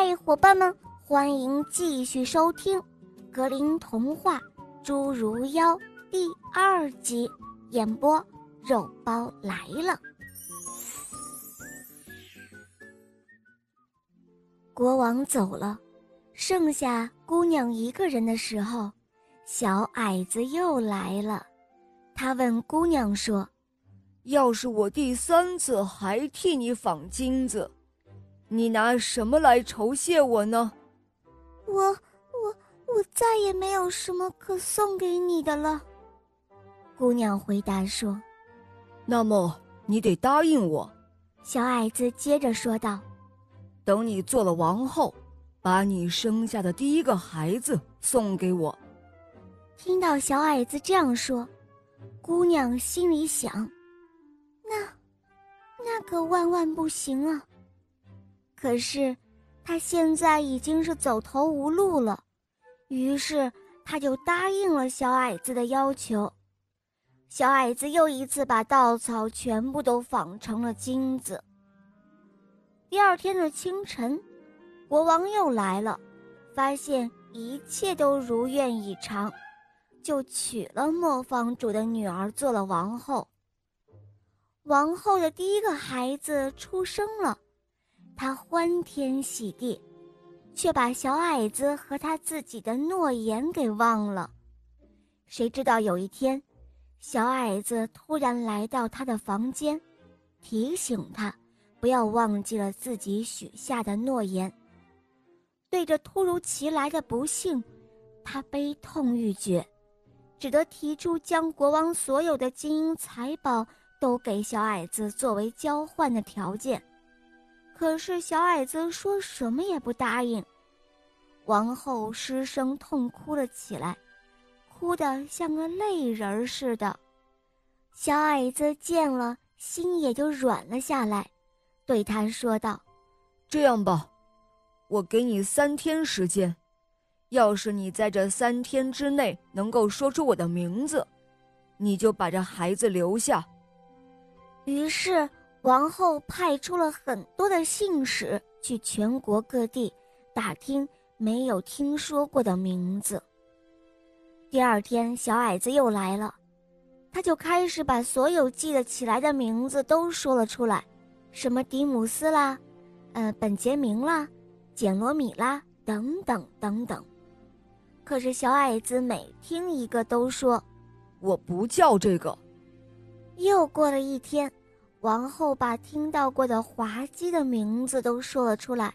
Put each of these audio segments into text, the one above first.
嗨，伙伴们，欢迎继续收听《格林童话：侏儒妖》第二集，演播肉包来了。国王走了，剩下姑娘一个人的时候，小矮子又来了。他问姑娘说：“要是我第三次还替你纺金子？”你拿什么来酬谢我呢？我我我再也没有什么可送给你的了。姑娘回答说：“那么你得答应我。”小矮子接着说道：“等你做了王后，把你生下的第一个孩子送给我。”听到小矮子这样说，姑娘心里想：“那那可万万不行啊！”可是，他现在已经是走投无路了，于是他就答应了小矮子的要求。小矮子又一次把稻草全部都纺成了金子。第二天的清晨，国王又来了，发现一切都如愿以偿，就娶了磨坊主的女儿做了王后。王后的第一个孩子出生了。他欢天喜地，却把小矮子和他自己的诺言给忘了。谁知道有一天，小矮子突然来到他的房间，提醒他不要忘记了自己许下的诺言。对着突如其来的不幸，他悲痛欲绝，只得提出将国王所有的金银财宝都给小矮子作为交换的条件。可是小矮子说什么也不答应，王后失声痛哭了起来，哭得像个泪人似的。小矮子见了，心也就软了下来，对他说道：“这样吧，我给你三天时间，要是你在这三天之内能够说出我的名字，你就把这孩子留下。”于是。王后派出了很多的信使去全国各地打听没有听说过的名字。第二天，小矮子又来了，他就开始把所有记得起来的名字都说了出来，什么迪姆斯啦，呃，本杰明啦，简罗米啦，等等等等。可是小矮子每听一个都说：“我不叫这个。”又过了一天。王后把听到过的滑稽的名字都说了出来，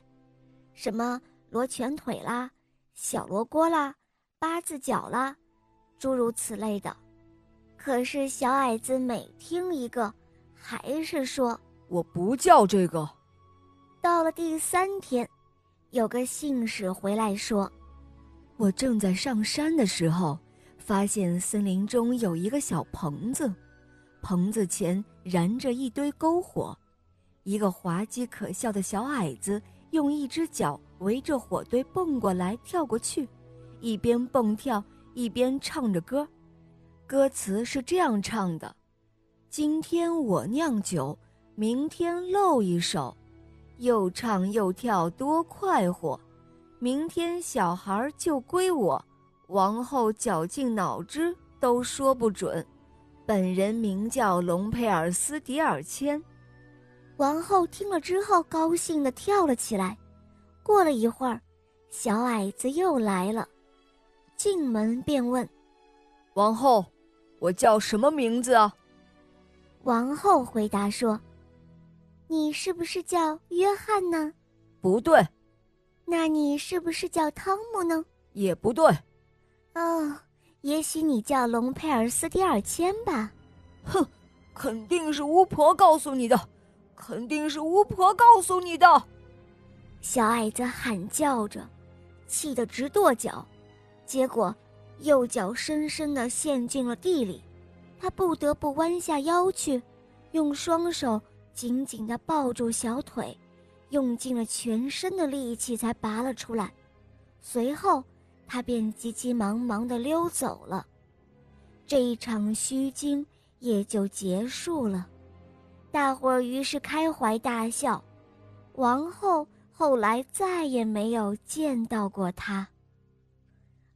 什么罗拳腿啦、小罗锅啦、八字脚啦，诸如此类的。可是小矮子每听一个，还是说我不叫这个。到了第三天，有个信使回来说，我正在上山的时候，发现森林中有一个小棚子。棚子前燃着一堆篝火，一个滑稽可笑的小矮子用一只脚围着火堆蹦过来跳过去，一边蹦跳一边唱着歌，歌词是这样唱的：“今天我酿酒，明天露一手，又唱又跳多快活，明天小孩就归我，王后绞尽脑汁都说不准。”本人名叫隆佩尔斯迪尔谦。王后听了之后，高兴地跳了起来。过了一会儿，小矮子又来了，进门便问：“王后，我叫什么名字啊？”王后回答说：“你是不是叫约翰呢？”“不对。”“那你是不是叫汤姆呢？”“也不对。”“哦。”也许你叫龙佩尔斯蒂尔谦吧？哼，肯定是巫婆告诉你的，肯定是巫婆告诉你的。小矮子喊叫着，气得直跺脚，结果右脚深深的陷进了地里，他不得不弯下腰去，用双手紧紧的抱住小腿，用尽了全身的力气才拔了出来，随后。他便急急忙忙地溜走了，这一场虚惊也就结束了。大伙儿于是开怀大笑，王后后来再也没有见到过他。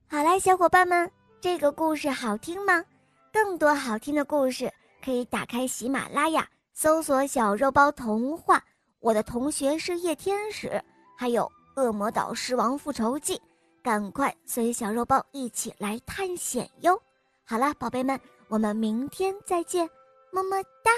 好啦，小伙伴们，这个故事好听吗？更多好听的故事可以打开喜马拉雅，搜索“小肉包童话”。我的同学是夜天使，还有《恶魔岛狮王复仇记》，赶快随小肉包一起来探险哟！好了，宝贝们，我们明天再见，么么哒。